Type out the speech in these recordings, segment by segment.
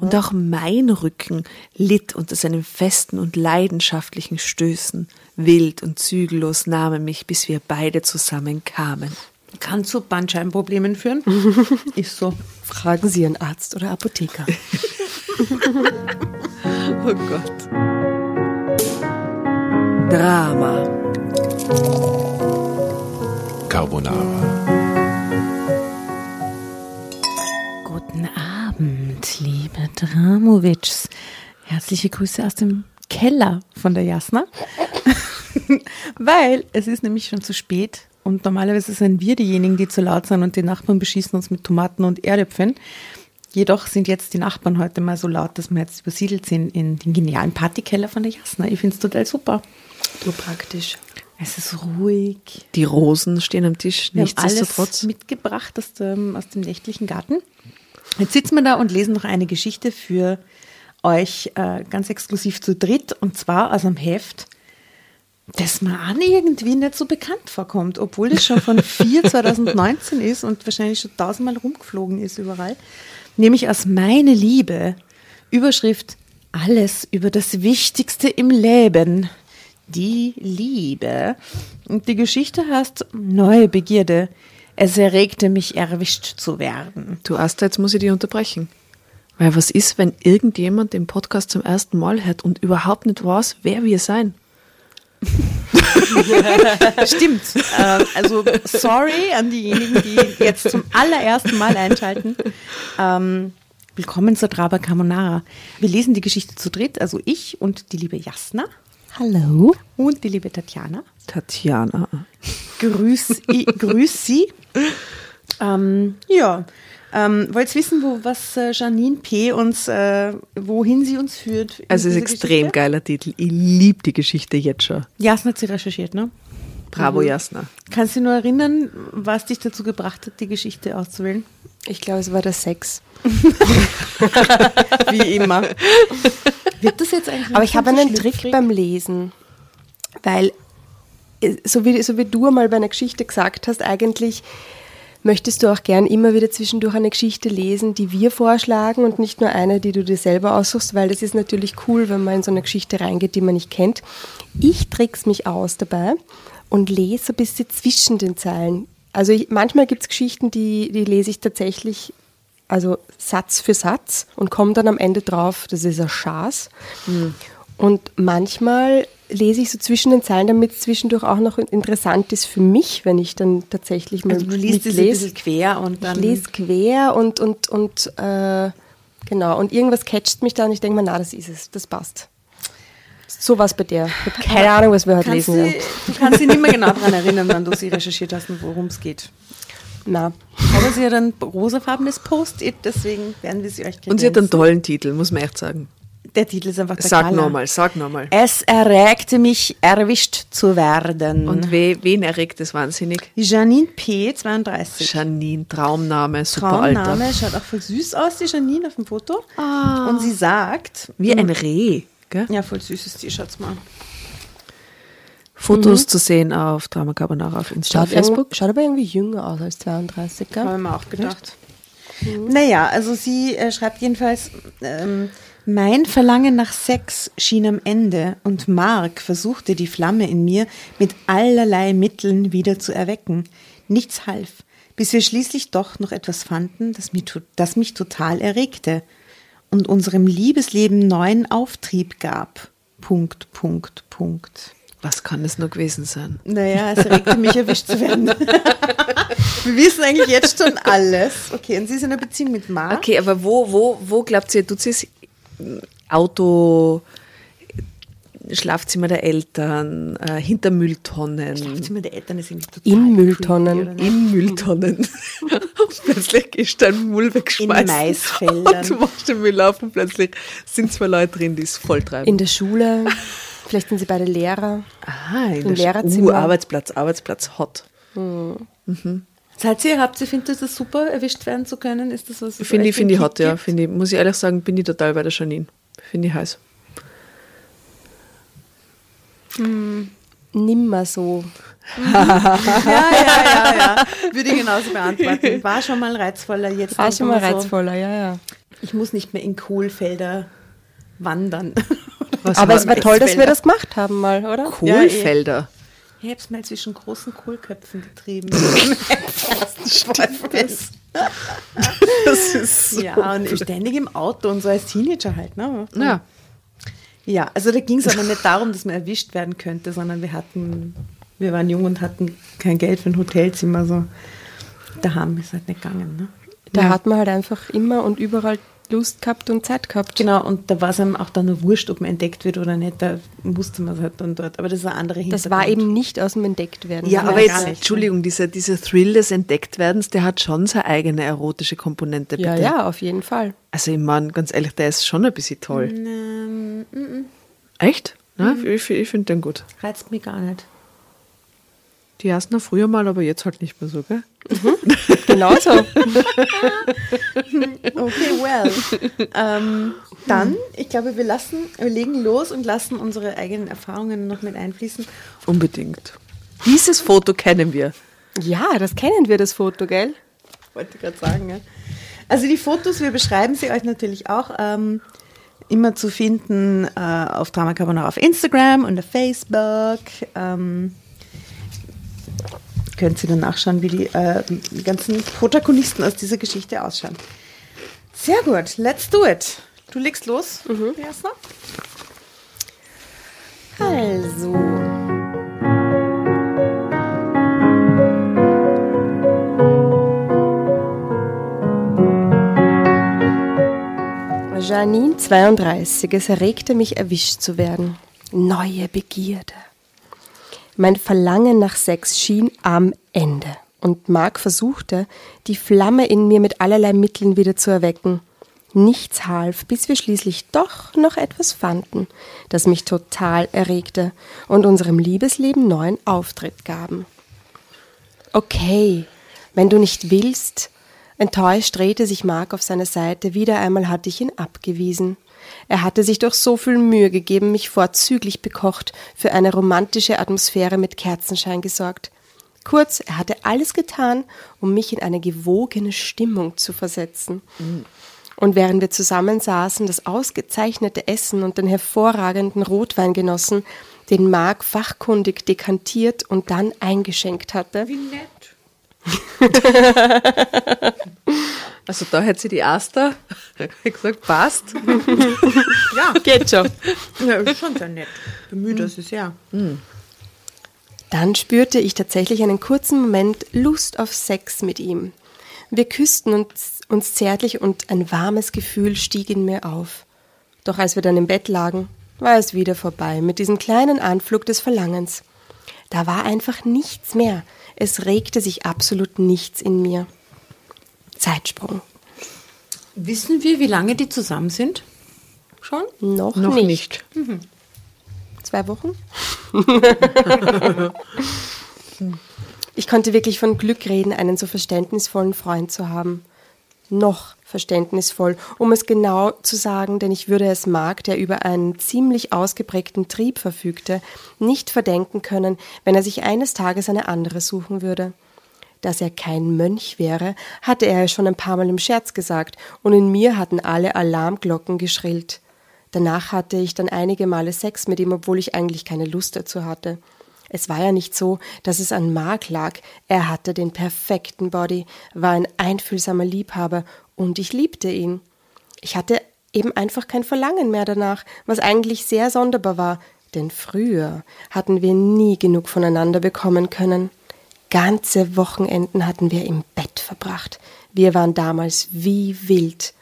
Und auch mein Rücken litt unter seinen festen und leidenschaftlichen Stößen. Wild und zügellos nahm er mich, bis wir beide zusammenkamen. Kann zu Bandscheibenproblemen führen. Ist so. Fragen Sie Ihren Arzt oder Apotheker. Oh Gott. Drama. Carbonara. Guten Abend, liebe Dramovics. Herzliche Grüße aus dem Keller von der Jasna. Weil es ist nämlich schon zu spät und normalerweise sind wir diejenigen, die zu laut sind und die Nachbarn beschießen uns mit Tomaten und Erdäpfeln. Jedoch sind jetzt die Nachbarn heute mal so laut, dass wir jetzt übersiedelt sind in den genialen Partykeller von der Jasna. Ich finde es total super. Nur praktisch. Es ist ruhig. Die Rosen stehen am Tisch, Wir haben alles nichtsdestotrotz. mitgebracht aus dem, aus dem nächtlichen Garten. Jetzt sitzen wir da und lesen noch eine Geschichte für euch äh, ganz exklusiv zu dritt und zwar aus einem Heft, das mir an irgendwie nicht so bekannt vorkommt, obwohl es schon von 4 2019 ist und wahrscheinlich schon tausendmal rumgeflogen ist überall. Nämlich aus Meine Liebe. Überschrift Alles über das Wichtigste im Leben. Die Liebe. Und die Geschichte heißt Neue Begierde. Es erregte mich, erwischt zu werden. Du Asta, jetzt muss ich dich unterbrechen. Weil was ist, wenn irgendjemand den Podcast zum ersten Mal hört und überhaupt nicht weiß, wer wir sein? Stimmt. äh, also sorry an diejenigen, die jetzt zum allerersten Mal einschalten. Ähm, willkommen zur Draba Carbonara. Wir lesen die Geschichte zu dritt, also ich und die liebe Jasna. Hallo. Und die liebe Tatjana. Tatjana. Grüß, i, grüß Sie. Ähm, ja. Ähm, wollt ihr wissen, wo, was äh, Janine P. uns, äh, wohin sie uns führt? Also es ist dieser extrem Geschichte? geiler Titel. Ich liebe die Geschichte jetzt schon. Jasna hat sie recherchiert, ne? Bravo, Jasna. Kannst du dich nur erinnern, was dich dazu gebracht hat, die Geschichte auszuwählen? Ich glaube, es war der Sex. Wie immer. Wird das jetzt eigentlich Aber ich habe einen schlüpfrig? Trick beim Lesen, weil äh, so wie, so wie du mal bei einer Geschichte gesagt hast, eigentlich möchtest du auch gern immer wieder zwischendurch eine Geschichte lesen, die wir vorschlagen und nicht nur eine, die du dir selber aussuchst, weil das ist natürlich cool, wenn man in so eine Geschichte reingeht, die man nicht kennt. Ich trick's mich aus dabei und lese ein bisschen zwischen den Zeilen. Also ich, manchmal gibt es Geschichten, die, die lese ich tatsächlich also Satz für Satz und komme dann am Ende drauf, das ist ein Schaß. Und manchmal lese ich so zwischen den Zeilen, damit es zwischendurch auch noch interessant ist für mich, wenn ich dann tatsächlich mal Also du liest es ein bisschen quer und Ich dann. lese quer und, und, und äh, genau, und irgendwas catcht mich da und ich denke mir, na, das ist es, das passt. So was bei dir. Ich habe keine Ahnung, was wir heute lesen sie, werden. du kannst dich nicht mehr genau daran erinnern, wann du sie recherchiert hast und worum es geht. Na, Aber sie hat ein rosafarbenes Post-it, deswegen werden wir sie euch Und sie hat einen tollen Titel, muss man echt sagen. Der Titel ist einfach der Sag nochmal, sag nochmal. Es erregte mich, erwischt zu werden. Und we, wen erregt das wahnsinnig? Janine P., 32. Janine, Traumname, super Alter. Traumname, schaut auch voll süß aus, die Janine auf dem Foto. Und sie sagt, Wie ein Reh. Gell? ja, voll süßes T-Shirts mal. Fotos zu sehen auf Drama Carbonara auf Insta, schaut, Facebook. Schaut aber irgendwie jünger aus als 32, gell? Habe ich mir auch gedacht. Naja, also sie äh, schreibt jedenfalls, ähm, mein Verlangen nach Sex schien am Ende und Mark versuchte die Flamme in mir mit allerlei Mitteln wieder zu erwecken. Nichts half, bis wir schließlich doch noch etwas fanden, das, mir, to- das mich total erregte und unserem Liebesleben neuen Auftrieb gab. Punkt, Punkt, Punkt. Was kann es nur gewesen sein? Naja, es erregte mich, erwischt zu werden. Wir wissen eigentlich jetzt schon alles. Okay, und sie ist in einer Beziehung mit Mark. Okay, aber wo, wo, wo glaubt ihr, tut sie es? Auto, Schlafzimmer der Eltern, äh, hinter Mülltonnen, Schlafzimmer der Eltern ist irgendwie total In Mülltonnen. creepy, in Mülltonnen. und plötzlich ist dein Müll weggeschmeißen. Maisfeldern. Und du machst den Müll auf und plötzlich sind zwei Leute drin, die es voll treiben. In der Schule, vielleicht sind sie beide Lehrer. Aha, in Im der Lehrerzimmer. Uh, Arbeitsplatz, Arbeitsplatz hot. Seid ihr, habt ihr, findet das super, erwischt werden zu können? Ist das was? Finde ich, finde ich hot, Kick ja. gibt? Finde ich, muss ich ehrlich sagen, bin ich total bei der Janine. Finde ich heiß. Nimmer so. Ja, ja, ja, ja. Würde ich genauso beantworten. War schon mal reizvoller, jetzt War schon mal so. reizvoller, ja, ja. Ich muss nicht mehr in Kohlfelder wandern. Was Aber es war toll, dass wir das gemacht haben mal, oder? Kohlfelder. Ich habe es mal zwischen großen Kohlköpfen getrieben. das Das ist ja, und ständig im Auto und so als Teenager halt. Ne? Ja. Ja, also da ging es aber nicht darum, dass man erwischt werden könnte, sondern wir hatten, wir waren jung und hatten kein Geld für ein Hotelzimmer. So. Daheim ist halt nicht gegangen. Ne? Da Ja. hat man halt einfach immer und überall Lust gehabt und Zeit gehabt. Genau, und da war es einem auch dann nur wurscht, ob man entdeckt wird oder nicht. Da musste man es halt dann dort. Aber das ist eine andere Das war eben nicht aus dem Entdecktwerden. Ja, aber jetzt, nicht. Entschuldigung, dieser, dieser Thrill des Entdecktwerdens, der hat schon seine eigene erotische Komponente, bitte. ja, ja, auf jeden Fall. Also ich meine, ganz ehrlich, der ist schon ein bisschen toll. Ähm, Echt? Ne? Ich, ich finde den gut. reizt mich gar nicht. Die ersten noch früher mal, aber jetzt halt nicht mehr so, gell? Genauso. Okay, well. ähm, dann, ich glaube, wir lassen, wir legen los und lassen unsere eigenen Erfahrungen noch mit einfließen. Unbedingt. Dieses Foto kennen wir. ja, das kennen wir, das Foto, gell? Wollte gerade sagen, ja. Also die Fotos, wir beschreiben sie euch natürlich auch. Ähm, immer zu finden äh, auf Drama Carbonara auf Instagram und auf Facebook. Ähm, könnt ihr dann nachschauen, wie die, äh, die ganzen Protagonisten aus dieser Geschichte ausschauen. Sehr gut, let's do it. Du legst los, Jasna? Also. Janine 32, es erregte mich, erwischt zu werden. Neue Begierde. Mein Verlangen nach Sex schien am Ende. Und Mark versuchte, die Flamme in mir mit allerlei Mitteln wieder zu erwecken. Nichts half, bis wir schließlich doch noch etwas fanden, das mich total erregte und unserem Liebesleben neuen Auftritt gaben. Okay, wenn du nicht willst. Enttäuscht drehte sich Mark auf seine Seite. Wieder einmal hatte ich ihn abgewiesen. Er hatte sich doch so viel Mühe gegeben, mich vorzüglich bekocht, für eine romantische Atmosphäre mit Kerzenschein gesorgt. Kurz, er hatte alles getan, um mich in eine gewogene Stimmung zu versetzen. Und während wir zusammensaßen, das ausgezeichnete Essen und den hervorragenden Rotwein genossen, den Mark fachkundig dekantiert und dann eingeschenkt hatte, Wie nett. Also da hätte sie die Asta gesagt, passt. Ja, geht schon. ja ist schon sehr nett. Bemüht das ist ja. Dann spürte ich tatsächlich einen kurzen Moment Lust auf Sex mit ihm. Wir küssten uns, uns zärtlich und ein warmes Gefühl stieg in mir auf. Doch als wir dann im Bett lagen, war es wieder vorbei mit diesem kleinen Anflug des Verlangens. Da war einfach nichts mehr. Es regte sich absolut nichts in mir. Zeitsprung. Wissen wir, wie lange die zusammen sind? Schon? Noch, Noch nicht. nicht. Zwei Wochen? ich konnte wirklich von Glück reden, einen so verständnisvollen Freund zu haben. Noch verständnisvoll, um es genau zu sagen, denn ich würde es Mark, der über einen ziemlich ausgeprägten Trieb verfügte, nicht verdenken können, wenn er sich eines Tages eine andere suchen würde. Dass er kein Mönch wäre, hatte er schon ein paar Mal im Scherz gesagt, und in mir hatten alle Alarmglocken geschrillt. Danach hatte ich dann einige Male Sex mit ihm, obwohl ich eigentlich keine Lust dazu hatte. Es war ja nicht so, dass es an Mark lag. Er hatte den perfekten Body, war ein einfühlsamer Liebhaber und ich liebte ihn. Ich hatte eben einfach kein Verlangen mehr danach, was eigentlich sehr sonderbar war, denn früher hatten wir nie genug voneinander bekommen können. Ganze Wochenenden hatten wir im Bett verbracht. Wir waren damals wie wild.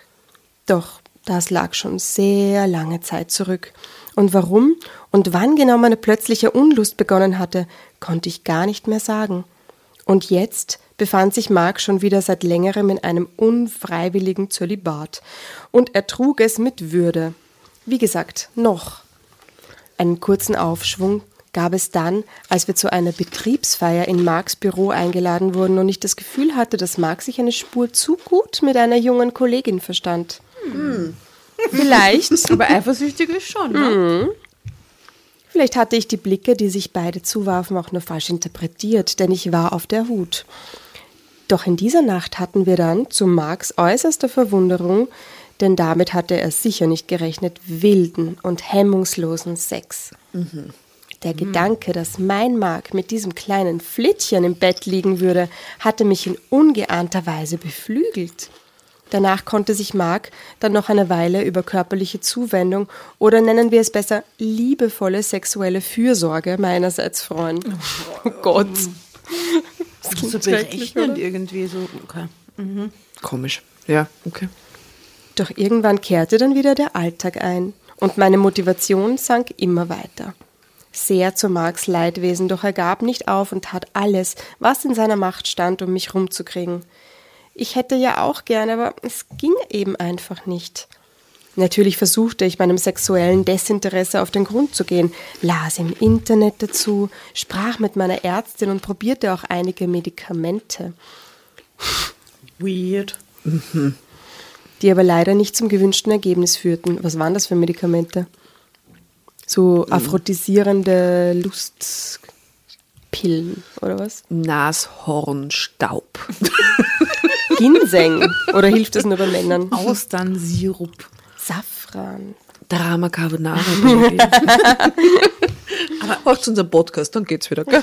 Doch das lag schon sehr lange Zeit zurück. Und warum und wann genau meine plötzliche Unlust begonnen hatte, konnte ich gar nicht mehr sagen. Und jetzt befand sich Mark schon wieder seit längerem in einem unfreiwilligen Zölibat. Und er trug es mit Würde. Wie gesagt, noch. Einen kurzen Aufschwung gab es dann, als wir zu einer Betriebsfeier in Marks Büro eingeladen wurden und ich das Gefühl hatte, dass Mark sich eine Spur zu gut mit einer jungen Kollegin verstand. Vielleicht, Aber eifersüchtig ist schon, ne? vielleicht hatte ich die Blicke, die sich beide zuwarfen, auch nur falsch interpretiert, denn ich war auf der Hut. Doch in dieser Nacht hatten wir dann, zu Marks äußerster Verwunderung, denn damit hatte er sicher nicht gerechnet, wilden und hemmungslosen Sex. Der Gedanke, dass mein Mark mit diesem kleinen Flittchen im Bett liegen würde, hatte mich in ungeahnter Weise beflügelt. Danach konnte sich Mark dann noch eine Weile über körperliche Zuwendung oder nennen wir es besser liebevolle sexuelle Fürsorge meinerseits freuen. Oh Gott. Das klingt so berechnend irgendwie so. Okay. Komisch. Ja, okay. Doch irgendwann kehrte dann wieder der Alltag ein und meine Motivation sank immer weiter. Sehr zu Marks Leidwesen, doch er gab nicht auf und tat alles, was in seiner Macht stand, um mich rumzukriegen. Ich hätte ja auch gerne, aber es ging eben einfach nicht. Natürlich versuchte ich meinem sexuellen Desinteresse auf den Grund zu gehen, las im Internet dazu, sprach mit meiner Ärztin und probierte auch einige Medikamente, Weird. die aber leider nicht zum gewünschten Ergebnis führten. Was waren das für Medikamente? So aphrodisierende Lustpillen oder was? Nashornstaub. Ginseng oder hilft das nur bei Männern? Austernsirup. Safran. Drama Carbonara. Aber auch zu unserem Podcast, dann geht's wieder, gell?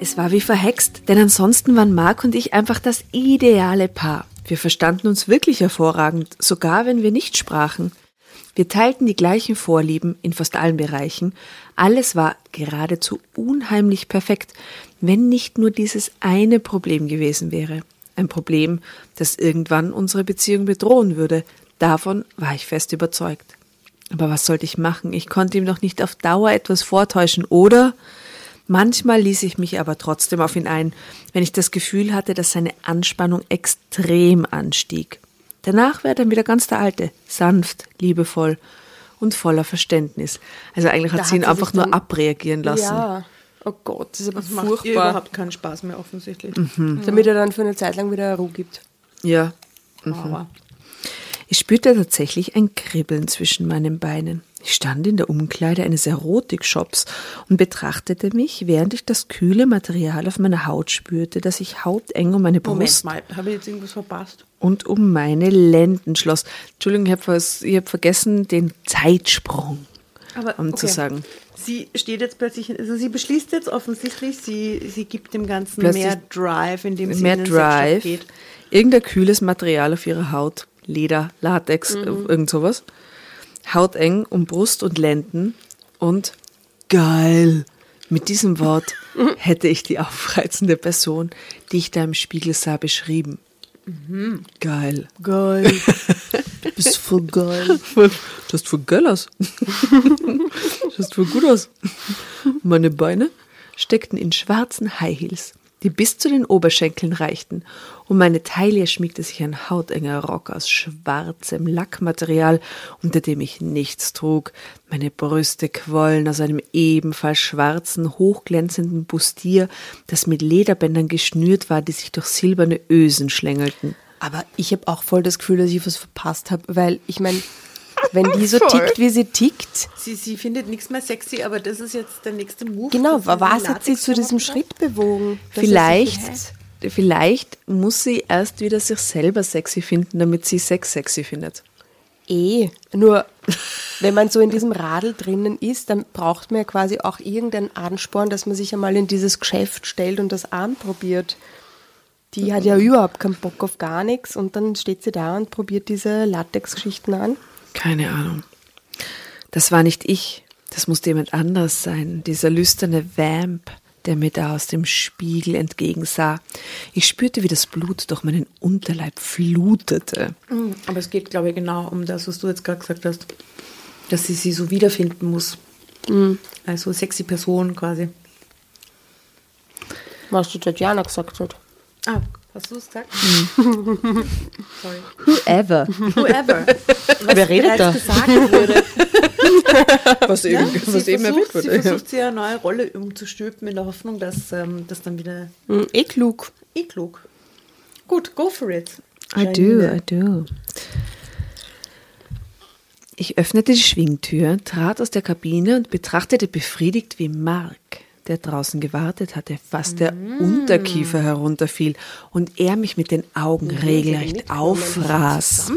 Es war wie verhext, denn ansonsten waren Marc und ich einfach das ideale Paar. Wir verstanden uns wirklich hervorragend, sogar wenn wir nicht sprachen. Wir teilten die gleichen Vorlieben in fast allen Bereichen. Alles war geradezu unheimlich perfekt, wenn nicht nur dieses eine Problem gewesen wäre. Ein Problem, das irgendwann unsere Beziehung bedrohen würde. Davon war ich fest überzeugt. Aber was sollte ich machen? Ich konnte ihm doch nicht auf Dauer etwas vortäuschen, oder? Manchmal ließ ich mich aber trotzdem auf ihn ein, wenn ich das Gefühl hatte, dass seine Anspannung extrem anstieg. Danach wäre dann wieder ganz der Alte, sanft, liebevoll und voller Verständnis. Also eigentlich hat Da sie ihn hat sie einfach nur abreagieren lassen. Ja. Oh Gott, das ist aber Das macht ihr überhaupt keinen Spaß mehr offensichtlich. Damit er dann für eine Zeit lang wieder Ruhe gibt. ja. Aber Ich spürte tatsächlich ein Kribbeln zwischen meinen Beinen. Ich stand in der Umkleide eines Erotikshops und betrachtete mich, während ich das kühle Material auf meiner Haut spürte, das sich hauteng um meine Moment Brust mal, habe ich jetzt irgendwas verpasst? und um meine Lenden schloss. Entschuldigung, ich habe hab vergessen, den Zeitsprung Aber, um zu okay. sagen. Sie steht jetzt plötzlich, also sie beschließt jetzt offensichtlich, sie, sie gibt dem Ganzen Plötzlich mehr Drive, indem sie Mehr in den Sexshop Drive, geht. irgendein kühles Material auf ihrer Haut, Leder, Latex, äh, irgend sowas. Hauteng um Brust und Lenden und geil. Mit diesem Wort hätte ich die aufreizende Person, die ich da im Spiegel sah, beschrieben. Geil. Geil. Bist voll geil. Du hast voll geil aus. Du hast voll gut aus. Meine Beine steckten in schwarzen High Heels, die bis zu den Oberschenkeln reichten. Um meine Taille schmiegte sich ein hautenger Rock aus schwarzem Lackmaterial, unter dem ich nichts trug. Meine Brüste quollen aus einem ebenfalls schwarzen, hochglänzenden Bustier, das mit Lederbändern geschnürt war, die sich durch silberne Ösen schlängelten. Aber ich habe auch voll das Gefühl, dass ich was verpasst habe, weil ich meine, wenn die so Voll. tickt, wie sie tickt, Sie, sie findet nichts mehr sexy, aber das ist jetzt der nächste Move. genau, was hat sie zu diesem Schritt bewogen? Vielleicht, vielleicht muss sie erst wieder sich selber sexy finden, damit sie Sex sexy findet. Eh, nur wenn man so in diesem Radl drinnen ist, dann braucht man ja quasi auch irgendeinen Ansporn, dass man sich einmal in dieses Geschäft stellt und das anprobiert. Die hat ja überhaupt keinen Bock auf gar nichts und dann steht sie da und probiert diese Latex-Geschichten an. Keine Ahnung. Das war nicht ich. Das musste jemand anderes sein. Dieser lüsterne Vamp, der mir da aus dem Spiegel entgegensah. Ich spürte, wie das Blut durch meinen Unterleib flutete. Mhm, Aber es geht, glaube ich, genau um das, was du jetzt gerade gesagt hast. Dass sie sie so wiederfinden muss. Also sexy Person quasi. Was die Tatjana gesagt hat. Ah, hast du es gesagt? Sorry. Whoever. Whoever. Was Wer redet da? gesagt wurde. Was Ja, eben, was sie, eben erwähnt versucht, sie wurde. versucht, sie eine neue Rolle umzustülpen in der Hoffnung, dass ähm, das dann wieder Hm, eh klug. eh klug. Gut, go for it. I do, I do. Ich öffnete die Schwingtür, trat aus der Kabine und betrachtete befriedigt, wie Mark, der draußen gewartet hatte, fast der Unterkiefer herunterfiel und er mich mit den Augen regelrecht auffraß.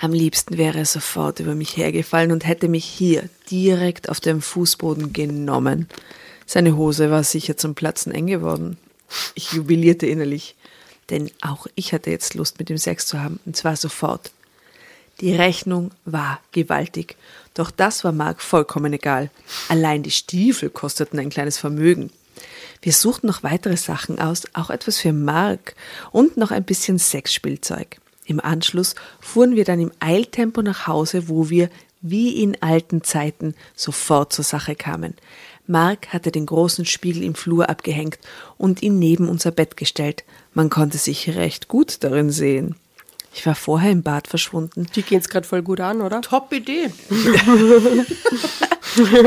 Am liebsten wäre er sofort über mich hergefallen und hätte mich hier direkt auf dem Fußboden genommen. Seine Hose war sicher zum Platzen eng geworden. Ich jubilierte innerlich, denn auch ich hatte jetzt Lust, mit ihm Sex zu haben, und zwar sofort. Die Rechnung war gewaltig, doch das war Mark vollkommen egal. Allein die Stiefel kosteten ein kleines Vermögen. Wir suchten noch weitere Sachen aus, auch etwas für Mark und noch ein bisschen Sexspielzeug. Im Anschluss fuhren wir dann im Eiltempo nach Hause, wo wir, wie in alten Zeiten, sofort zur Sache kamen. Mark hatte den großen Spiegel im Flur abgehängt und ihn neben unser Bett gestellt. Man konnte sich recht gut darin sehen. Ich war vorher im Bad verschwunden. Die gehen es gerade voll gut an, oder? Top Idee.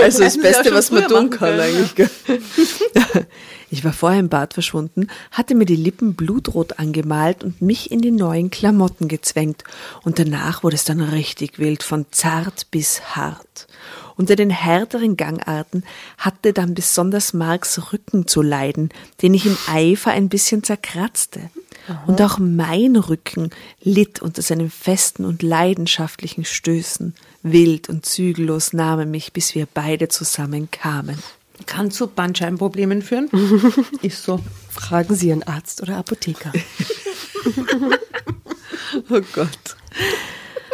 Also das Sie Beste, was man tun kann können, eigentlich. Ich war vorher im Bad verschwunden, hatte mir die Lippen blutrot angemalt und mich in die neuen Klamotten gezwängt. Und danach wurde es dann richtig wild, von zart bis hart. Unter den härteren Gangarten hatte dann besonders Marks Rücken zu leiden, den ich im Eifer ein bisschen zerkratzte. Und auch mein Rücken litt unter seinen festen und leidenschaftlichen Stößen. Wild und zügellos nahm er mich, bis wir beide zusammen kamen. Kann zu Bandscheibenproblemen führen. Ist so. Fragen Sie Ihren Arzt oder Apotheker. Oh Gott.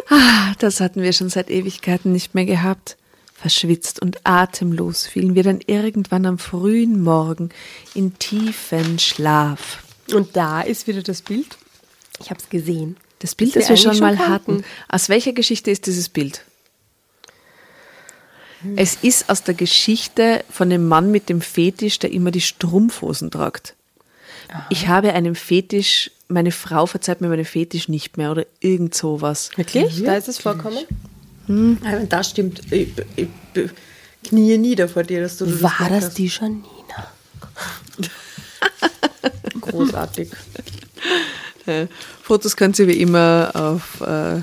Ah, das hatten wir schon seit Ewigkeiten nicht mehr gehabt. Verschwitzt und atemlos fielen wir dann irgendwann am frühen Morgen in tiefen Schlaf. Und da ist wieder das Bild. Ich habe es gesehen. Das Bild, Das das, wir schon mal schon hatten. Aus welcher Geschichte ist dieses Bild? Es ist aus der Geschichte von dem Mann mit dem Fetisch, der immer die Strumpfhosen tragt. Ich habe einen Fetisch, meine Frau verzeiht mir meinen Fetisch nicht mehr oder irgend sowas. Wirklich? Da ist es vorkommen? Aber das stimmt. Ich, ich, ich knie nieder vor dir, dass du das War das hast. die Janina? großartig? Äh, Fotos könnt ihr wie immer auf äh,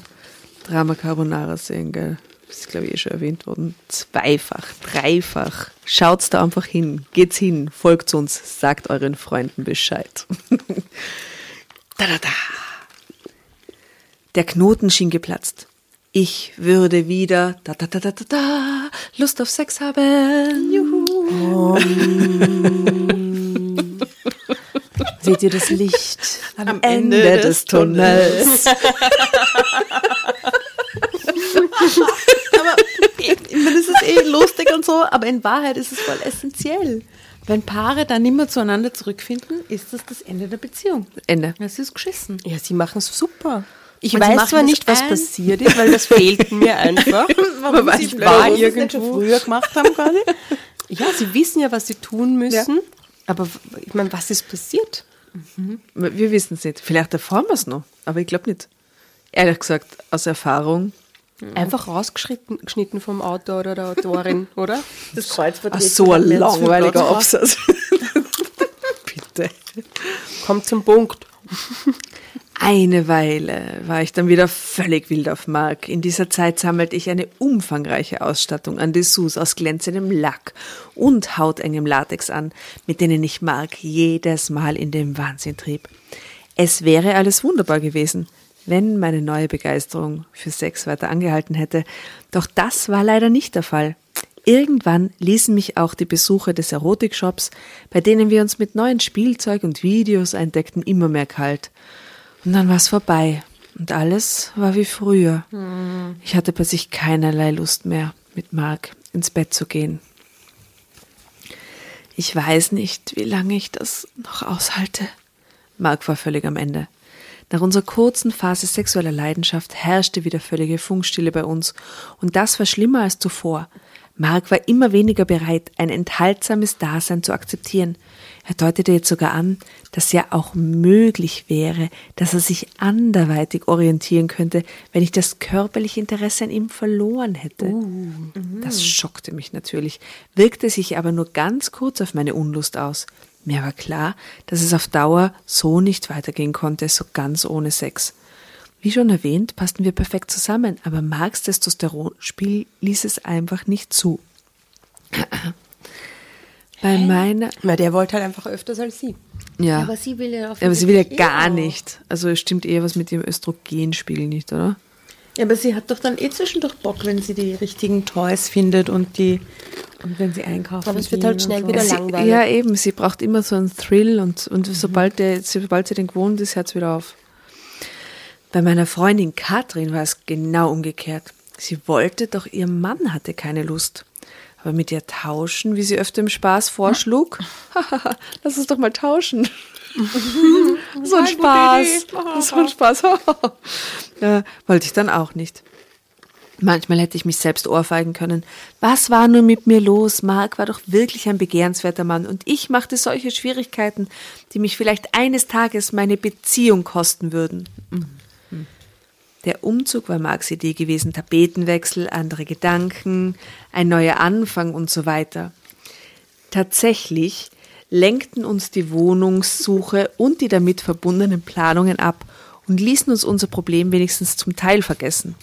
Drama Carbonara sehen, gell? Das ist, glaube ich, eh schon erwähnt worden. Zweifach, dreifach. Schaut's da einfach hin. Geht's hin, folgt uns, sagt euren Freunden Bescheid. da, da, da. Der Knoten schien geplatzt. Ich würde wieder da, da, da, da, da, da, Lust auf Sex haben. Juhu. Seht ihr das Licht? Am Ende des Tunnels. aber ich meine, das ist eh lustig und so, aber in Wahrheit ist es voll essentiell. Wenn Paare dann nicht mehr zueinander zurückfinden, ist das das Ende der Beziehung. Ende. Das ist geschissen. Ja, sie machen es super. Ich weiß zwar es nicht, was passiert ist, weil das fehlt mir einfach. Warum Aber sie war es irgendwo. früher gemacht haben quasi? Ja, sie wissen ja, was sie tun müssen. Aber w- ich meine, was ist passiert? Wir wissen es nicht. Vielleicht erfahren wir es noch, aber ich glaube nicht. Ehrlich gesagt, aus Erfahrung. Einfach rausgeschnitten geschnitten vom Autor oder der Autorin, oder? Das Kreuzband Ach, so ein langweiliger Absatz. Bitte. Kommt zum Punkt. Eine Weile war ich dann wieder völlig wild auf Mark. In dieser Zeit sammelte ich eine umfangreiche Ausstattung an Dessous aus glänzendem Lack und hautengem Latex an, mit denen ich Mark jedes Mal in den Wahnsinn trieb. Es wäre alles wunderbar gewesen, wenn meine neue Begeisterung für Sex weiter angehalten hätte. Doch das war leider nicht der Fall. Irgendwann ließen mich auch die Besuche des Erotikshops, bei denen wir uns mit neuen Spielzeug und Videos eindeckten, immer mehr kalt. Und dann war es vorbei. Und alles war wie früher. Ich hatte plötzlich keinerlei Lust mehr, mit Mark ins Bett zu gehen. Ich weiß nicht, wie lange ich das noch aushalte. Mark war völlig am Ende. Nach unserer kurzen Phase sexueller Leidenschaft herrschte wieder völlige Funkstille bei uns. Und das war schlimmer als zuvor. Mark war immer weniger bereit, ein enthaltsames Dasein zu akzeptieren. Er deutete jetzt sogar an, dass ja auch möglich wäre, dass er sich anderweitig orientieren könnte, wenn ich das körperliche Interesse an ihm verloren hätte. Das schockte mich natürlich, wirkte sich aber nur ganz kurz auf meine Unlust aus. Mir war klar, dass es auf Dauer so nicht weitergehen konnte, so ganz ohne Sex. Wie schon erwähnt, passten wir perfekt zusammen, aber Marks Testosteronspiel ließ es einfach nicht zu. Bei meiner, Na, der wollte halt einfach öfters als sie. ja, Aber sie will ja aber sie will ja gar nicht. Also es stimmt eher was mit ihrem Östrogenspiegel nicht, oder? Ja, aber sie hat doch dann eh zwischendurch Bock, wenn sie die richtigen Toys findet und die und wenn sie einkaufen. Aber es wird halt schnell so. wieder Sie, langweilig. ja, eben, sie braucht immer so einen Thrill und, und sobald, der, sobald sie den gewohnt ist, hört wieder auf. Bei meiner Freundin Katrin war es genau umgekehrt. Sie wollte, doch ihr Mann hatte keine Lust. Aber mit ihr tauschen, wie sie öfter im Spaß vorschlug. Lass uns doch mal tauschen. so ein Spaß. So ein Spaß. ja, wollte ich dann auch nicht. Manchmal hätte ich mich selbst ohrfeigen können. Was war nur mit mir los? Mark war doch wirklich ein begehrenswerter Mann und ich machte solche Schwierigkeiten, die mich vielleicht eines Tages meine Beziehung kosten würden. Der Umzug war Marks Idee gewesen, Tapetenwechsel, andere Gedanken, ein neuer Anfang und so weiter. Tatsächlich lenkten uns die Wohnungssuche und die damit verbundenen Planungen ab und ließen uns unser Problem wenigstens zum Teil vergessen.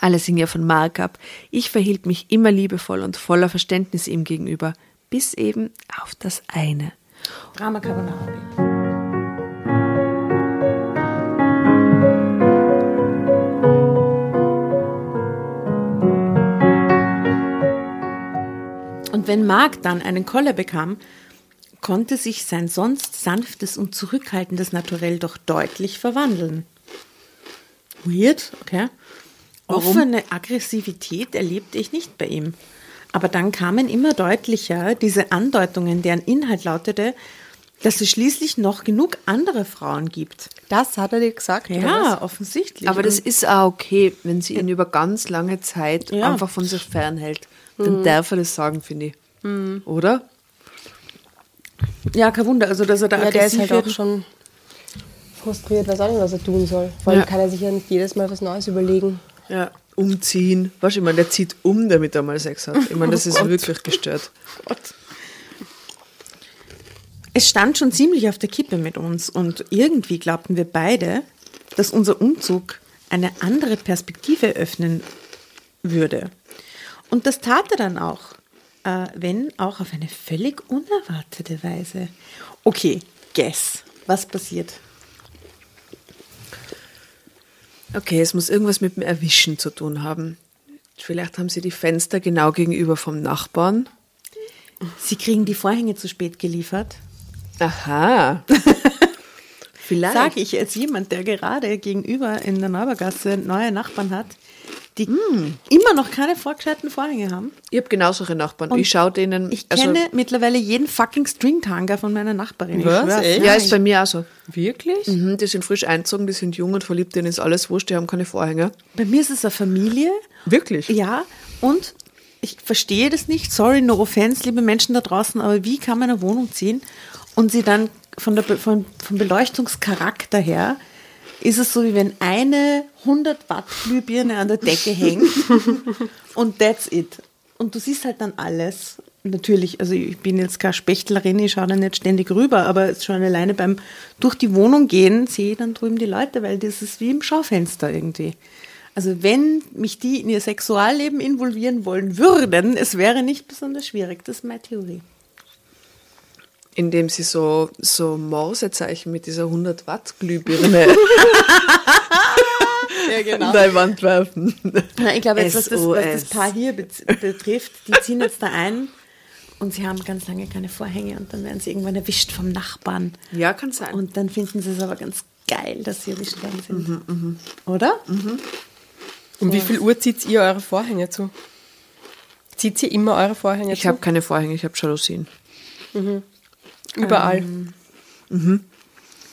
Alles hing ja von Mark ab. Ich verhielt mich immer liebevoll und voller Verständnis ihm gegenüber, bis eben auf das eine. Drama Carbonara. Und wenn Mark dann einen Koller bekam, konnte sich sein sonst sanftes und zurückhaltendes Naturell doch deutlich verwandeln. Weird, okay. Offene Aggressivität erlebte ich nicht bei ihm. Aber dann kamen immer deutlicher diese Andeutungen, deren Inhalt lautete, dass es schließlich noch genug andere Frauen gibt. Das hat er dir gesagt? Ja, offensichtlich. Aber das ist auch okay, wenn sie ihn über ganz lange Zeit Ja. einfach von sich fernhält. Dann darf er das sagen, finde ich. Oder? ja, kein Wunder, also dass er da Ja, der ist halt auch schon frustriert, weiß auch nicht, was er tun soll. Vor allem Ja. kann er sich ja nicht jedes Mal was Neues überlegen. Ja. Umziehen. Weißt du, ich meine, der zieht um, damit er mal Sex hat. Ich meine, das ist wirklich gestört. Es stand schon ziemlich auf der Kippe mit uns und irgendwie glaubten wir beide, dass unser Umzug eine andere Perspektive öffnen würde. Und das tat er dann auch, äh, wenn auch auf eine völlig unerwartete Weise. Okay, guess, was passiert? Okay, es muss irgendwas mit dem Erwischen zu tun haben. Vielleicht haben sie die Fenster genau gegenüber vom Nachbarn. Sie kriegen die Vorhänge zu spät geliefert. Aha. Vielleicht. Sag ich als jemand, der gerade gegenüber in der Neubergasse neue Nachbarn hat, die immer noch keine vorgeschalteten Vorhänge haben. Ich habe genau solche Nachbarn. Und ich schaue denen. Ich also- kenne mittlerweile jeden fucking Stringtanger von meiner Nachbarin. Ich Was? Echt? Ja, ist bei mir auch so. Wirklich? Mhm, die sind frisch einzogen, die sind jung und verliebt, denen ist alles wurscht, die haben keine Vorhänge. Bei mir ist es eine Familie. Wirklich? Ja, und ich verstehe das nicht. Sorry, no offense, liebe Menschen da draußen, aber wie kann man eine Wohnung ziehen und sie dann von der, Be- von, vom Beleuchtungscharakter her ist es so, wie wenn eine 100 Watt Glühbirne an der Decke hängt und that's it. Und du siehst halt dann alles. Natürlich, also ich bin jetzt keine Spechtlerin, ich schaue da nicht ständig rüber, aber schon alleine beim durch die Wohnung gehen sehe ich dann drüben die Leute, weil das ist wie im Schaufenster irgendwie. Also wenn mich die in ihr Sexualleben involvieren wollen würden, es wäre nicht besonders schwierig. Das ist meine Theorie. Indem sie so, so Morsezeichen mit dieser 100 Watt Glühbirne Ja, genau. bei Wand werfen. Ja, ich glaube, jetzt, was, das, was das. Paar hier betrifft, die ziehen jetzt da ein und sie haben ganz lange keine Vorhänge und dann werden sie irgendwann erwischt vom Nachbarn. Ja, kann sein. Und dann finden sie es aber ganz geil, dass sie erwischt worden sind. Oder? Um wie viel Uhr zieht ihr eure Vorhänge zu? Zieht ihr immer eure Vorhänge ich zu? habe keine Vorhänge, ich habe Jalousien. Überall.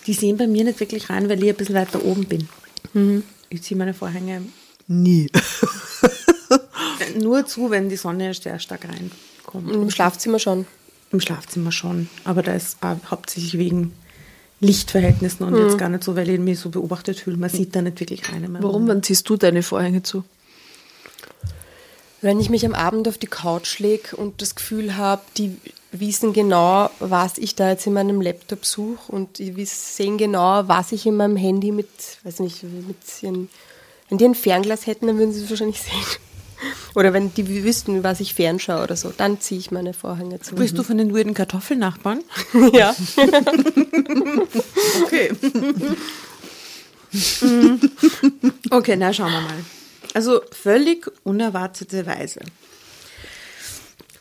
Die sehen bei mir nicht wirklich rein, weil ich ein bisschen weiter oben bin. Ich ziehe meine Vorhänge Nie. nur zu, wenn die Sonne sehr stark reinkommt. Im Schlafzimmer schon. Im Schlafzimmer schon, aber da ist hauptsächlich wegen Lichtverhältnissen und jetzt gar nicht so, weil ich mich so beobachtet fühle. Man sieht da nicht wirklich rein. Warum? Wann ziehst du deine Vorhänge zu? Wenn ich mich am Abend auf die Couch lege und das Gefühl habe, die wissen genau, was ich da jetzt in meinem Laptop suche und die sehen genau, was ich in meinem Handy mit, weiß nicht, mit ihren, wenn die ein Fernglas hätten, dann würden sie es wahrscheinlich sehen. Oder wenn die wüssten, was ich fernschaue oder so, dann ziehe ich meine Vorhänge zu. Bist du von den weirden Kartoffelnachbarn? Ja. Okay. okay, na schauen wir mal. Also völlig unerwartete Weise.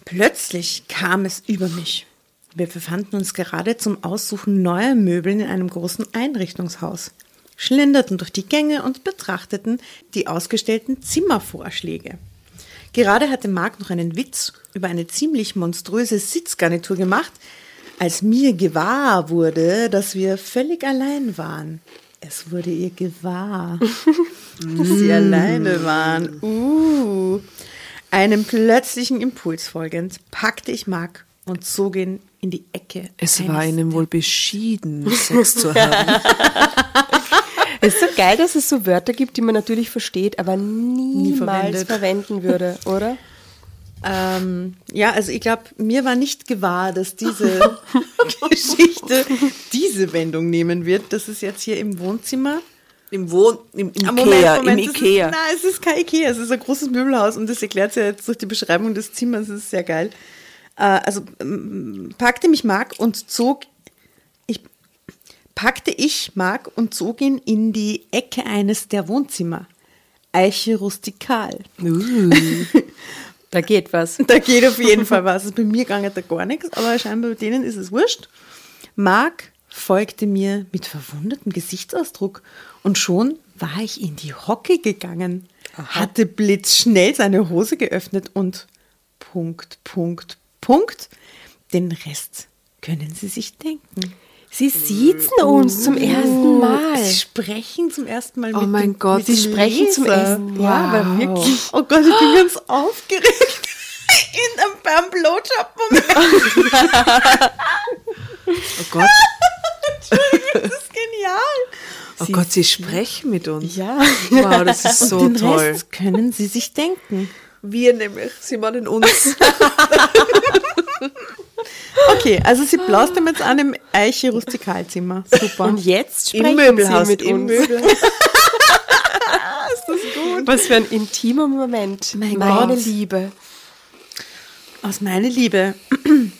Plötzlich kam es über mich. Wir befanden uns gerade zum Aussuchen neuer Möbeln in einem großen Einrichtungshaus, schlenderten durch die Gänge und betrachteten die ausgestellten Zimmervorschläge. Gerade hatte Marc noch einen Witz über eine ziemlich monströse Sitzgarnitur gemacht, als mir gewahr wurde, dass wir völlig allein waren. Es wurde ihr gewahr, dass sie alleine waren. Uh. Einem plötzlichen Impuls folgend packte ich Marc und zog ihn in die Ecke. Es war ihnen der- wohl beschieden, Sex zu haben. Es ist so geil, dass es so Wörter gibt, die man natürlich versteht, aber niemals verwendet. verwenden würde, oder? Ähm, ja, also ich glaube, mir war nicht gewahr, dass diese Geschichte diese Wendung nehmen wird. Das ist jetzt hier im Wohnzimmer. Im Wohn, im, im Ah, Ikea, im es Ikea. Ist, nein, es ist kein Ikea, es ist ein großes Möbelhaus und das erklärt ja jetzt durch die Beschreibung des Zimmers, das ist sehr geil. Äh, also packte mich Marc und zog, ich packte ich Marc und zog ihn in die Ecke eines der Wohnzimmer. Eiche rustikal. Da geht was. Da geht auf jeden Fall was. Also bei mir ging da gar nichts, aber scheinbar bei denen ist es wurscht. Marc folgte mir mit verwundertem Gesichtsausdruck und schon war ich in die Hocke gegangen, hatte blitzschnell seine Hose geöffnet und Punkt, Punkt, Punkt. Den Rest können Sie sich denken. Sie siezen uns zum ersten Mal. Sie sprechen zum ersten Mal Oh mit mein dem, Gott. Sie sprechen zum Leser. ersten- ja, aber wirklich. Oh Gott, ich bin ganz aufgeregt. In einem beim Blowjob-Moment. Oh Gott, Das ist genial. oh Gott, sie sprechen mit uns. Ja. Wow, das ist so Den toll. Rest können Sie sich denken. Wir nämlich, sie meinen uns. Okay, also Sie blaust ihm jetzt an im Eiche Rustikalzimmer. Super. Und jetzt sprechen Im Möbelhaus, Sie mit im uns. Möbel. ist das gut. Was für ein intimer Moment. Mein Meine Gott. Liebe. Aus meiner Liebe.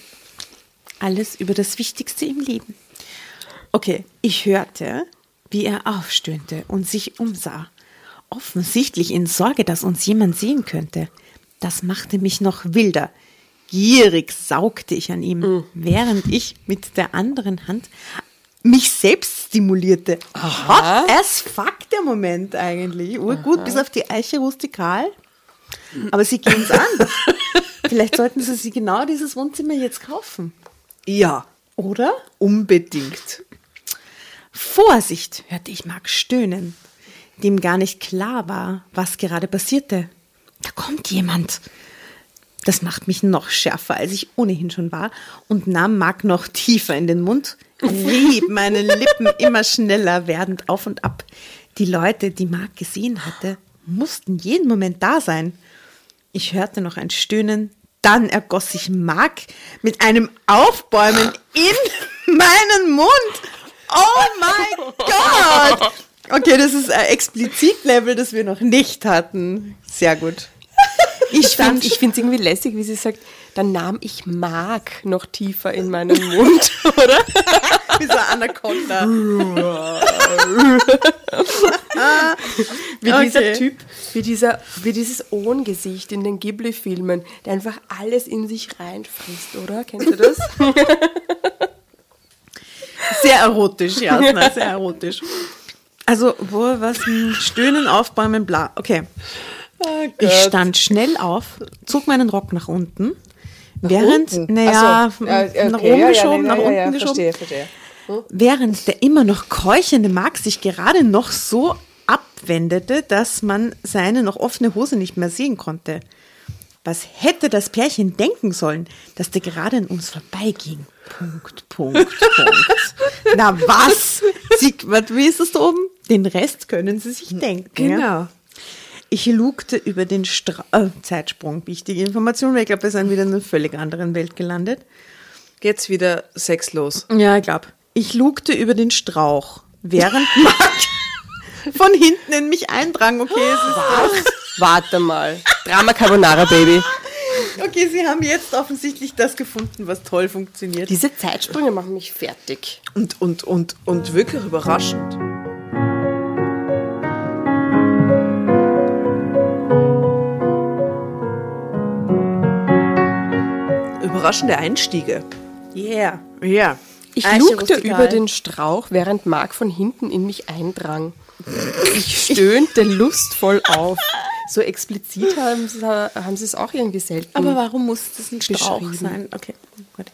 Alles über das Wichtigste im Leben. Okay, ich hörte, wie er aufstöhnte und sich umsah. Offensichtlich in Sorge, dass uns jemand sehen könnte. Das machte mich noch wilder. Gierig saugte ich an ihm, während ich mit der anderen Hand mich selbst stimulierte. Hot as fuck der Moment eigentlich. Urgut, bis auf die Eiche rustikal. Aber sie gehen es an. Vielleicht sollten sie sich genau dieses Wohnzimmer jetzt kaufen. Ja, Oder? unbedingt. Vorsicht, hörte ich Mark stöhnen, dem gar nicht klar war, was gerade passierte. Da kommt jemand. Das macht mich noch schärfer, als ich ohnehin schon war, und nahm Mark noch tiefer in den Mund, rieb meine Lippen immer schneller werdend auf und ab. Die Leute, die Mark gesehen hatte, mussten jeden Moment da sein. Ich hörte noch ein Stöhnen, dann ergoss sich Mark mit einem Aufbäumen in meinen Mund. Oh mein Gott! Okay, das ist ein Explizit-Level, das wir noch nicht hatten. Sehr gut. Ich finde es irgendwie lässig, wie sie sagt, dann nahm ich Mark noch tiefer in meinen Mund, oder? Wie so ein Anaconda. Wie Okay. dieser Typ, wie, dieser, wie dieses Ohngesicht in den Ghibli-Filmen, der einfach alles in sich reinfrisst, oder? Kennst du das? Sehr erotisch, ja, sehr erotisch. Also, wo was ein Stöhnen, Aufbäumen, bla. Okay. ich stand schnell auf, zog meinen Rock nach unten, während, unten? naja, so. Ja, okay. nach oben ja, geschoben, ja, nach unten geschoben. verstehe, verstehe. Während der immer noch keuchende Mark sich gerade noch so abwendete, dass man seine noch offene Hose nicht mehr sehen konnte. Was hätte das Pärchen denken sollen, dass der gerade an uns vorbeiging? Punkt, Punkt, Punkt. Na was? Was, wie ist es da oben? Den Rest können Sie sich denken. Ja? Genau. Ich lugte über den Stra äh, Zeitsprung, wichtige Information, weil ich glaube, wir sind wieder in einer völlig anderen Welt gelandet. Jetzt wieder sexlos. Ja, ich glaube. Ich lugte über den Strauch, während Mark von hinten in mich eindrang. Okay, es ist Warte mal. Drama Carbonara, Baby. Okay, Sie haben jetzt offensichtlich das gefunden, was toll funktioniert. Diese Zeitsprünge machen mich fertig. Und, und, und, und wirklich überraschend. Überraschende Einstiege. Yeah. Ja. Ich Eiche lugte rustikal. über den Strauch, während Mark von hinten in mich eindrang. Ich stöhnte lustvoll auf. So explizit haben sie, haben sie es auch irgendwie selten. Aber warum muss das ein Strauch sein? Okay, gut.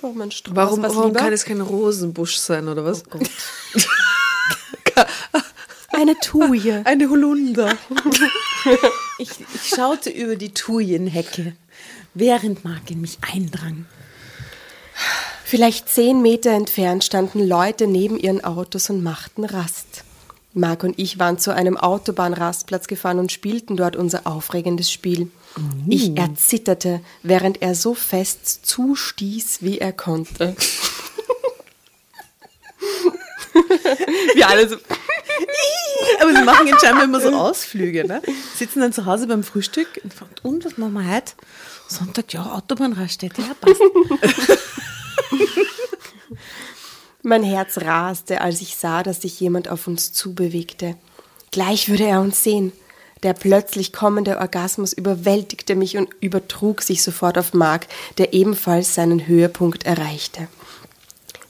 warum ein Strauch? Warum, Was warum kann es kein Rosenbusch sein, oder was? Eine Tuje. Eine Holunder. Ich, ich schaute über die Thujenhecke, während Mark in mich eindrang. Vielleicht zehn Meter entfernt standen Leute neben ihren Autos und machten Rast. Marc und ich waren zu einem Autobahnrastplatz gefahren und spielten dort unser aufregendes Spiel. Ich erzitterte, während er so fest zustieß, wie er konnte. Wir alle so. Aber sie machen jetzt scheinbar immer so Ausflüge, ne? Sitzen dann zu Hause beim Frühstück und fragen, und was machen wir heute? Sonntag, ja, Autobahnraststätte, ja, passt. Mein Herz raste, als ich sah, dass sich jemand auf uns zubewegte. Gleich würde er uns sehen. Der plötzlich kommende Orgasmus überwältigte mich und übertrug sich sofort auf Mark, der ebenfalls seinen Höhepunkt erreichte.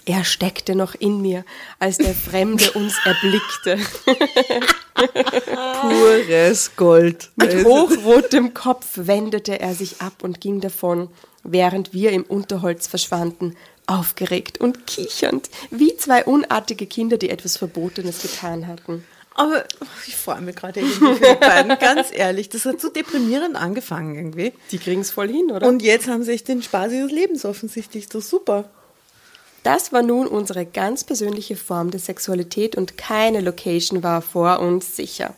Er steckte noch in mir, als der Fremde uns erblickte. Pures Gold. Mit hochrotem Kopf wendete er sich ab und ging davon, während wir im Unterholz verschwanden, aufgeregt und kichernd, wie zwei unartige Kinder, die etwas Verbotenes getan hatten. Aber oh, ich freue mich gerade irgendwie für die beiden, ganz ehrlich. Das hat so deprimierend angefangen irgendwie. Die kriegen's voll hin, oder? Und jetzt haben sie echt den Spaß ihres Lebens offensichtlich. Das ist super. Das war nun unsere ganz persönliche Form der Sexualität und keine Location war vor uns sicher.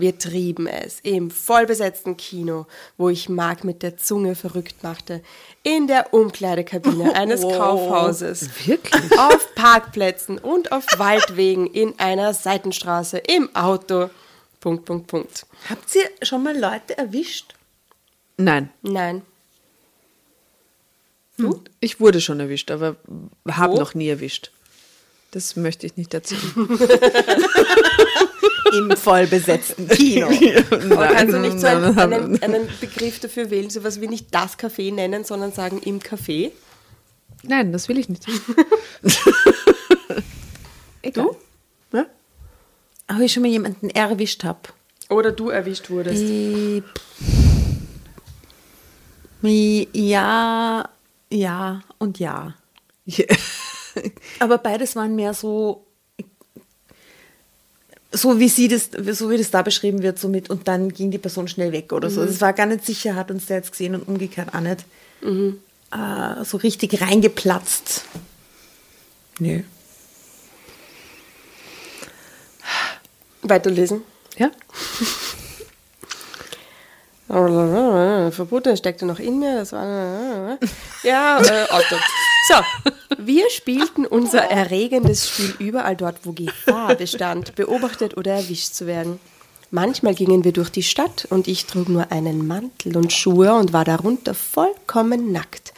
Wir trieben es im vollbesetzten Kino, wo ich Mark mit der Zunge verrückt machte, in der Umkleidekabine eines Wow. Kaufhauses, Wirklich? auf Parkplätzen und auf Waldwegen in einer Seitenstraße, im Auto. Punkt, Punkt, Punkt. Habt ihr schon mal Leute erwischt? Nein. Nein. Du? Ich wurde schon erwischt, aber habe noch nie erwischt. Das möchte ich nicht erzählen. Im vollbesetzten Kino. Aber kannst du nicht so einen, einen, einen Begriff dafür wählen, sowas wie nicht das Café nennen, sondern sagen im Café? Nein, das will ich nicht. Du? Ja? Ob ich schon mal jemanden erwischt habe? Oder du erwischt wurdest? Äh, Ja, ja und ja. Aber beides waren mehr so, so wie sie das, so wie das da beschrieben wird, so mit und dann ging die Person schnell weg oder so. Es war gar nicht sicher, hat uns der jetzt gesehen und umgekehrt auch nicht. Äh, so richtig reingeplatzt. Nö. Weiterlesen. Ja? Verboten steckte noch in mir. Das war ja äh, Otto. So, wir spielten unser erregendes Spiel überall dort, wo Gefahr bestand, beobachtet oder erwischt zu werden. Manchmal gingen wir durch die Stadt und ich trug nur einen Mantel und Schuhe und war darunter vollkommen nackt.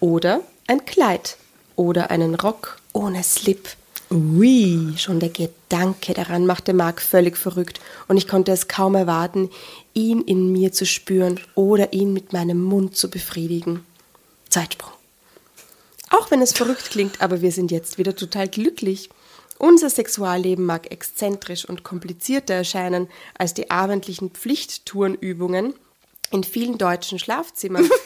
Oder ein Kleid oder einen Rock ohne Slip. Ui. Schon der Gedanke daran machte Mark völlig verrückt und ich konnte es kaum erwarten, ihn in mir zu spüren oder ihn mit meinem Mund zu befriedigen. Zeitsprung. Auch wenn es verrückt klingt, aber wir sind jetzt wieder total glücklich. Unser Sexualleben mag exzentrisch und komplizierter erscheinen als die abendlichen Pflichttourenübungen in vielen deutschen Schlafzimmern.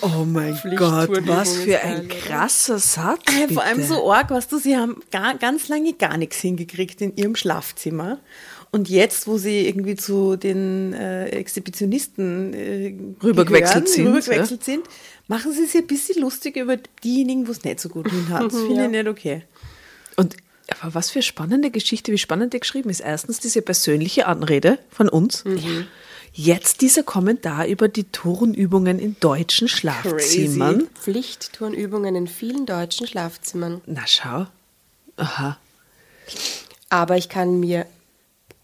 Oh mein Gott, was für ein krasser Satz. Äh, Vor allem bitte. so arg, weißt du, sie haben gar, ganz lange gar nichts hingekriegt in ihrem Schlafzimmer. Und jetzt, wo sie irgendwie zu den äh, Exhibitionisten äh, Rübergewechselt gehören, sind, rübergewechselt sind, machen sie sich ein bisschen lustig über diejenigen, wo es nicht so gut hin hat. Das finde Ja. ich nicht okay. Und Aber was für spannende Geschichte, wie spannend die geschrieben ist. Erstens diese persönliche Anrede von uns. Jetzt dieser Kommentar über die Turnübungen in deutschen Schlafzimmern. Pflichtturnübungen in vielen deutschen Schlafzimmern. Na schau. Aha. Aber ich kann mir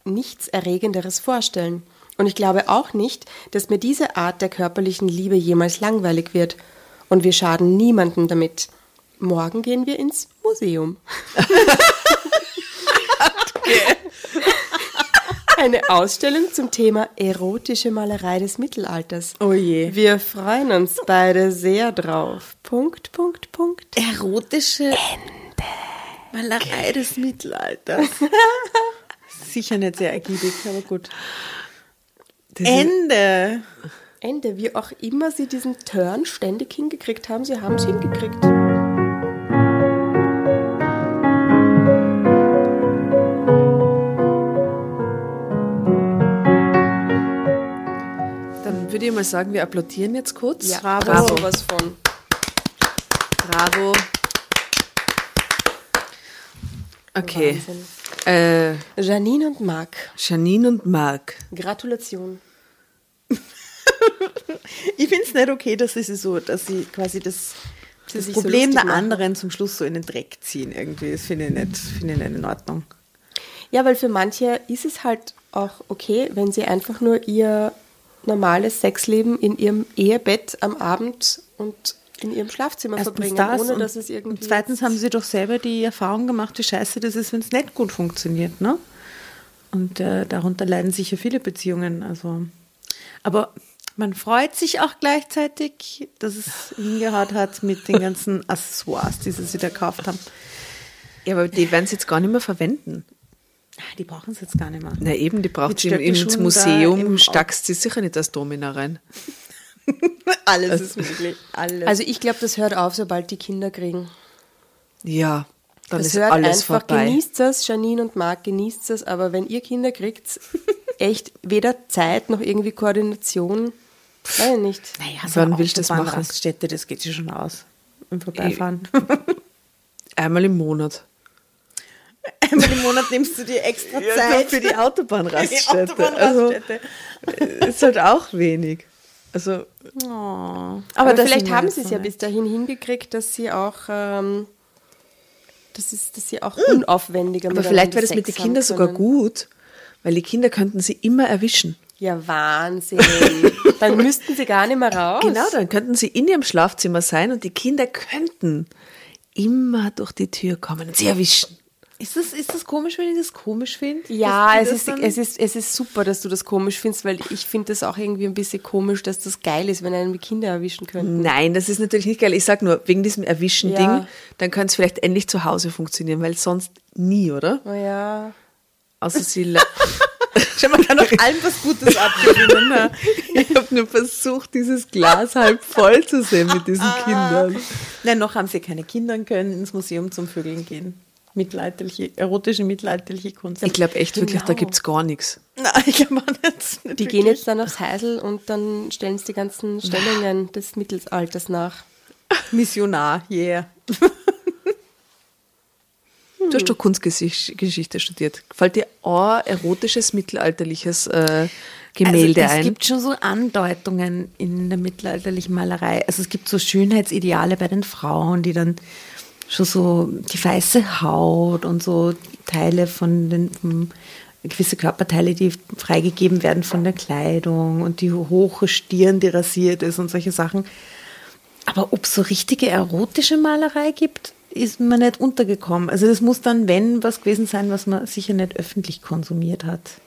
nichts Erregenderes vorstellen. Und ich glaube auch nicht, dass mir diese Art der körperlichen Liebe jemals langweilig wird. Und wir schaden niemandem damit. Morgen gehen wir ins Museum. Eine Ausstellung zum Thema erotische Malerei des Mittelalters. Oh je. Wir freuen uns beide sehr drauf. Punkt, Punkt, Punkt. Erotische Malerei des Mittelalters. Sicher nicht sehr ergiebig, aber gut. Ende. Ende. Wie auch immer sie diesen Turn ständig hingekriegt haben, sie haben es hingekriegt. Dann würde ich mal sagen, wir applaudieren jetzt kurz. Ja, Bravo. Bravo. sowas von. Bravo. Okay. Wahnsinn. Äh, Janine und Marc, Janine und Marc. Gratulation. Ich finde es nicht okay, dass sie so, dass sie quasi das, das so Problem lustig der machen. anderen zum Schluss so in den Dreck ziehen irgendwie. Das finde ich, nicht- finde ich nicht in Ordnung. Ja, weil für manche ist es halt auch okay, wenn sie einfach nur ihr normales Sexleben in ihrem Ehebett am Abend und in ihrem Schlafzimmer Erstens verbringen, das ohne dass es irgendwie. und zweitens haben sie doch selber die Erfahrung gemacht, wie scheiße das ist, wenn es nicht gut funktioniert, ne? Und äh, darunter leiden sicher viele Beziehungen. Also, aber man freut sich auch gleichzeitig, dass es hingehaut hat mit den ganzen Accessoires, die sie sich da gekauft haben. Ja, aber die werden es jetzt gar nicht mehr verwenden. Ah, Die brauchen es jetzt gar nicht mehr. Na eben, die braucht sie im, ins Museum, stackst sie sicher nicht als Domina rein. Alles ist möglich. Alles. Also ich glaube, das hört auf, sobald die Kinder kriegen. Ja, dann Das ist hört alles einfach, vorbei. genießt das, Janine und Marc, genießt das, aber wenn ihr Kinder kriegt, echt weder Zeit noch irgendwie Koordination, weiß ich nicht. naja, Wann willst du das machen? Autobahnraststätte, das geht sich schon aus. Im Vorbeifahren. Einmal im Monat. Einmal im Monat nimmst du dir extra Zeit für die Autobahnraststätte. Die Autobahnraststätte. Also, ist halt auch wenig. Also, Oh. Aber, das vielleicht haben sie es ja bis dahin hingekriegt, dass sie auch, ähm, das ist, dass sie auch unaufwendiger aber vielleicht wäre das mit den Kindern sogar gut, weil die Kinder könnten sie immer erwischen. Ja, Wahnsinn. Dann müssten sie gar nicht mehr raus. Genau, dann könnten sie in ihrem Schlafzimmer sein und die Kinder könnten immer durch die Tür kommen und sie erwischen. Ist das, ist das komisch, wenn ich das komisch finde? Ja, es ist, es, ist, es ist super, dass du das komisch findest, weil ich finde das auch irgendwie ein bisschen komisch, dass das geil ist, wenn einen die Kinder erwischen könnten. Nein, das ist natürlich nicht geil. Ich sag nur, wegen diesem Ja. Erwischen-Ding, dann könnte es vielleicht endlich zu Hause funktionieren, weil sonst nie, oder? Oh ja. Außer sie. Schau, man kann auch allem was Gutes abgewinnen. Ne? ich habe nur versucht, dieses Glas halb voll zu sehen mit diesen Kindern. Nein, noch haben sie keine Kinder und können ins Museum zum Vögeln gehen. Mittelalterliche, erotische mittelalterliche Kunst. Ich glaube echt wirklich, da Genau. gibt's gar nichts. Nein, ich glaube auch nicht. Die gehen wirklich. jetzt dann aufs Heisel und dann stellen sie die ganzen Stellungen des Mittelalters nach. Missionar, yeah. Du hast doch Kunstgeschichte studiert. Fällt dir ein erotisches mittelalterliches äh, Gemälde also, es ein? gibt schon so Andeutungen in der mittelalterlichen Malerei. Also es gibt so Schönheitsideale bei den Frauen, die dann schon so die weiße Haut und so Teile von den vom, gewisse Körperteile, die freigegeben werden von der Kleidung und die hohe Stirn, die rasiert ist und solche Sachen. Aber ob es so richtige erotische Malerei gibt, ist mir nicht untergekommen. Also das muss dann, wenn, was gewesen sein, was man sicher nicht öffentlich konsumiert hat.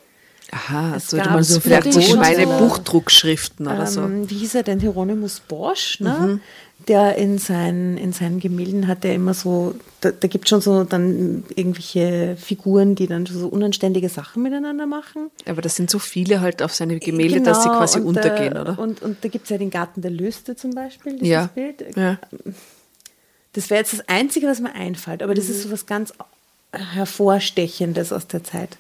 Aha, Es so, gab meinst so vielleicht so aber- Buchdruckschriften oder so. Ähm, wie hieß er denn? Hieronymus Bosch, ne? Der in, seinen, in seinen Gemälden hat er immer so, da, da gibt es schon so dann irgendwelche Figuren, die dann so unanständige Sachen miteinander machen. Aber das sind so viele halt auf seine Gemälde, dass sie Genau, quasi und untergehen, da, oder? Und, und da gibt es ja den Garten der Lüste zum Beispiel, dieses ja. Bild. ja. Das wäre jetzt das Einzige, was mir einfällt, aber das ist so was ganz Hervorstechendes aus der Zeit.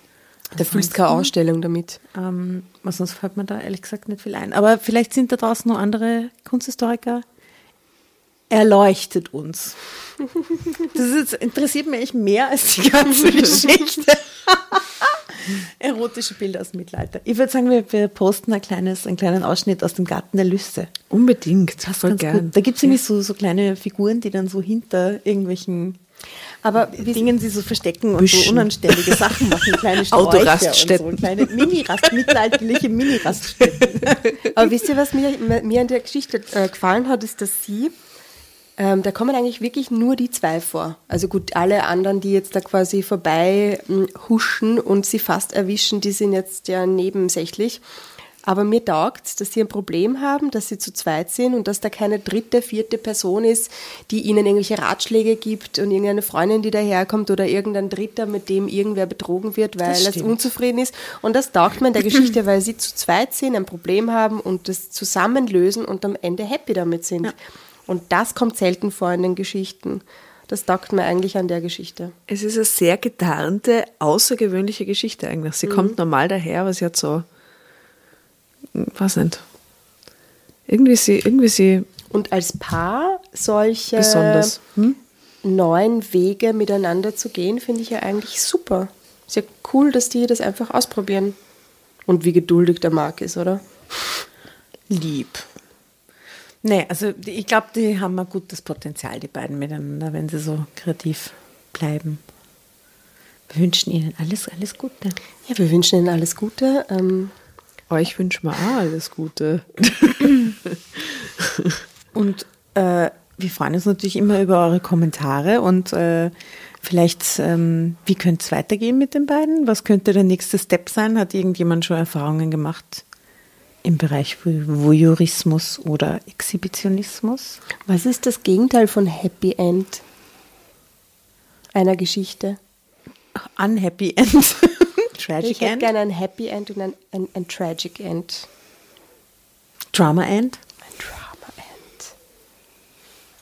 Da fühlst keine Ausstellung damit. Ähm, sonst fällt mir da ehrlich gesagt nicht viel ein. Aber vielleicht sind da draußen noch andere Kunsthistoriker erleuchtet uns. Das ist, interessiert mich mehr als die ganze Geschichte. Erotische Bilder aus dem Mittelalter. Ich würde sagen, wir, wir posten ein kleines, einen kleinen Ausschnitt aus dem Garten der Lüste. Unbedingt. Voll Ganz gern. gut. Da gibt es nämlich so, so kleine Figuren, die dann so hinter irgendwelchen Aber wie, Dingen sie so verstecken und Büschen. so unanständige Sachen machen, kleine Autoraststätten. und so, kleine Mini-Rast, mittelalterliche Mini-Raststätten. Aber wisst ihr, was mir, mir an der Geschichte äh, gefallen hat, ist, dass sie, ähm, da kommen eigentlich wirklich nur die zwei vor. Also gut, alle anderen, die jetzt da quasi vorbei mh, huschen und sie fast erwischen, die sind jetzt ja nebensächlich. Aber mir taugt dass sie ein Problem haben, dass sie zu zweit sind und dass da keine dritte, vierte Person ist, die ihnen irgendwelche Ratschläge gibt und irgendeine Freundin, die daherkommt oder irgendein Dritter, mit dem irgendwer betrogen wird, weil er unzufrieden ist. Und das taugt mir in der Geschichte, weil sie zu zweit sind, ein Problem haben und das zusammenlösen und am Ende happy damit sind. Und das kommt selten vor in den Geschichten. Das taugt mir eigentlich an der Geschichte. Es ist eine sehr getarnte, außergewöhnliche Geschichte eigentlich. Sie kommt normal daher, aber sie hat so, weiß nicht, irgendwie sie, irgendwie sie Und als Paar solche besonders. Hm? neuen Wege miteinander zu gehen, finde ich ja eigentlich super. Ist ja cool, dass die das einfach ausprobieren. Und wie geduldig der Marc ist, oder? Lieb. Nee, also ich glaube, die haben ein gutes Potenzial, die beiden miteinander, wenn sie so kreativ bleiben. Wir wünschen ihnen alles, alles Gute. Ja, wir wünschen Ihnen alles Gute. Ähm, Euch wünschen wir auch alles Gute. Und äh, wir freuen uns natürlich immer über eure Kommentare und äh, vielleicht, ähm, wie könnte es weitergehen mit den beiden? Was könnte der nächste Step sein? Hat irgendjemand schon Erfahrungen gemacht im Bereich Voy- Voyeurismus oder Exhibitionismus? was ist das Gegenteil von Happy End einer Geschichte? Unhappy End. Tragic Ich hätte gerne ein Happy End und ein, ein, ein Tragic End. Drama End. Ein Drama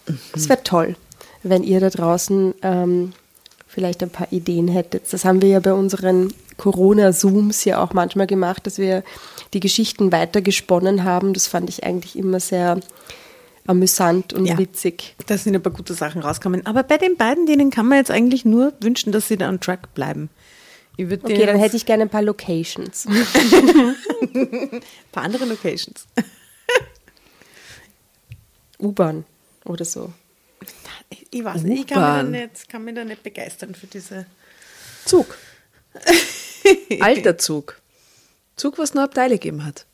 End. Das wäre toll, wenn ihr da draußen ähm, vielleicht ein paar Ideen hättet. Das haben wir ja bei unseren Corona-Zooms ja auch manchmal gemacht, dass wir die Geschichten weitergesponnen haben. Das fand ich eigentlich immer sehr amüsant und Ja. witzig. Da sind ein paar gute Sachen rausgekommen. Aber bei den beiden, denen kann man jetzt eigentlich nur wünschen, dass sie da on track bleiben. Okay, dann hätte ich gerne ein paar Locations. ein paar andere Locations. U-Bahn oder so. Ich weiß nicht, ich kann, mich da nicht, kann mich da nicht begeistern für diese. Zug. Alter Zug. Zug, was nur Abteile gegeben hat.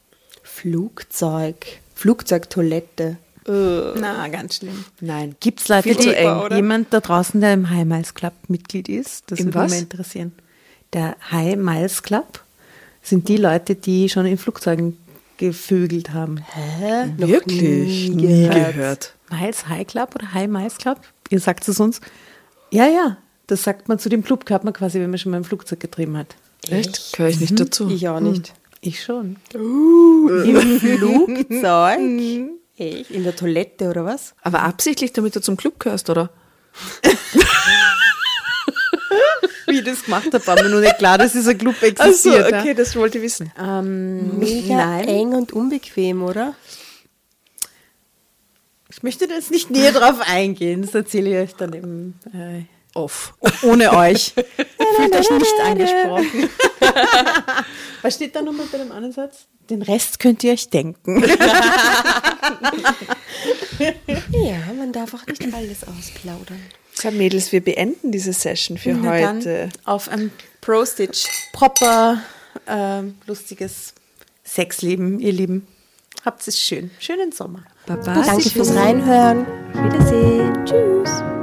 Flugzeug. Flugzeugtoilette. Äh, Na, ganz schlimm. Nein. Gibt es Leute, Viel zu eng, jemand da draußen, der im Miles Club Mitglied ist? Das Im würde mich was? mal interessieren. Der High Miles Club sind die Leute, die schon in Flugzeugen gevögelt haben. Hä? Noch Wirklich? nie Nie gehört. gehört. Miles High Club oder High Miles Club? Ihr sagt es uns. Ja, ja. Das sagt man zu dem Club, gehört man quasi, wenn man schon mal im Flugzeug getrieben hat. Echt? Gehöre ich nicht dazu. Ich auch nicht. Ich schon. Im Flugzeug? Echt? In der Toilette oder was? Aber absichtlich, damit du zum Club gehörst, oder? Wie ich das gemacht habe, war mir nur nicht klar, dass dieser Club existiert. ja. okay, das wollte ich wissen. Ähm, Mega nein. eng und unbequem, oder? Ich möchte da jetzt nicht näher drauf eingehen. Das erzähle ich euch dann eben äh, Off. ohne euch. Fühlt euch nicht angesprochen. Was steht da nochmal bei dem anderen Satz? Den Rest könnt ihr euch denken. Ja, man darf auch nicht alles ausplaudern. So, Mädels, wir beenden diese Session für Na dann heute. auf ein Pro-Stitch. Proper, ähm, lustiges Sexleben, ihr Lieben. Habt es schön. Schönen Sommer. Baba. Danke fürs Reinhören. Wiedersehen. Tschüss.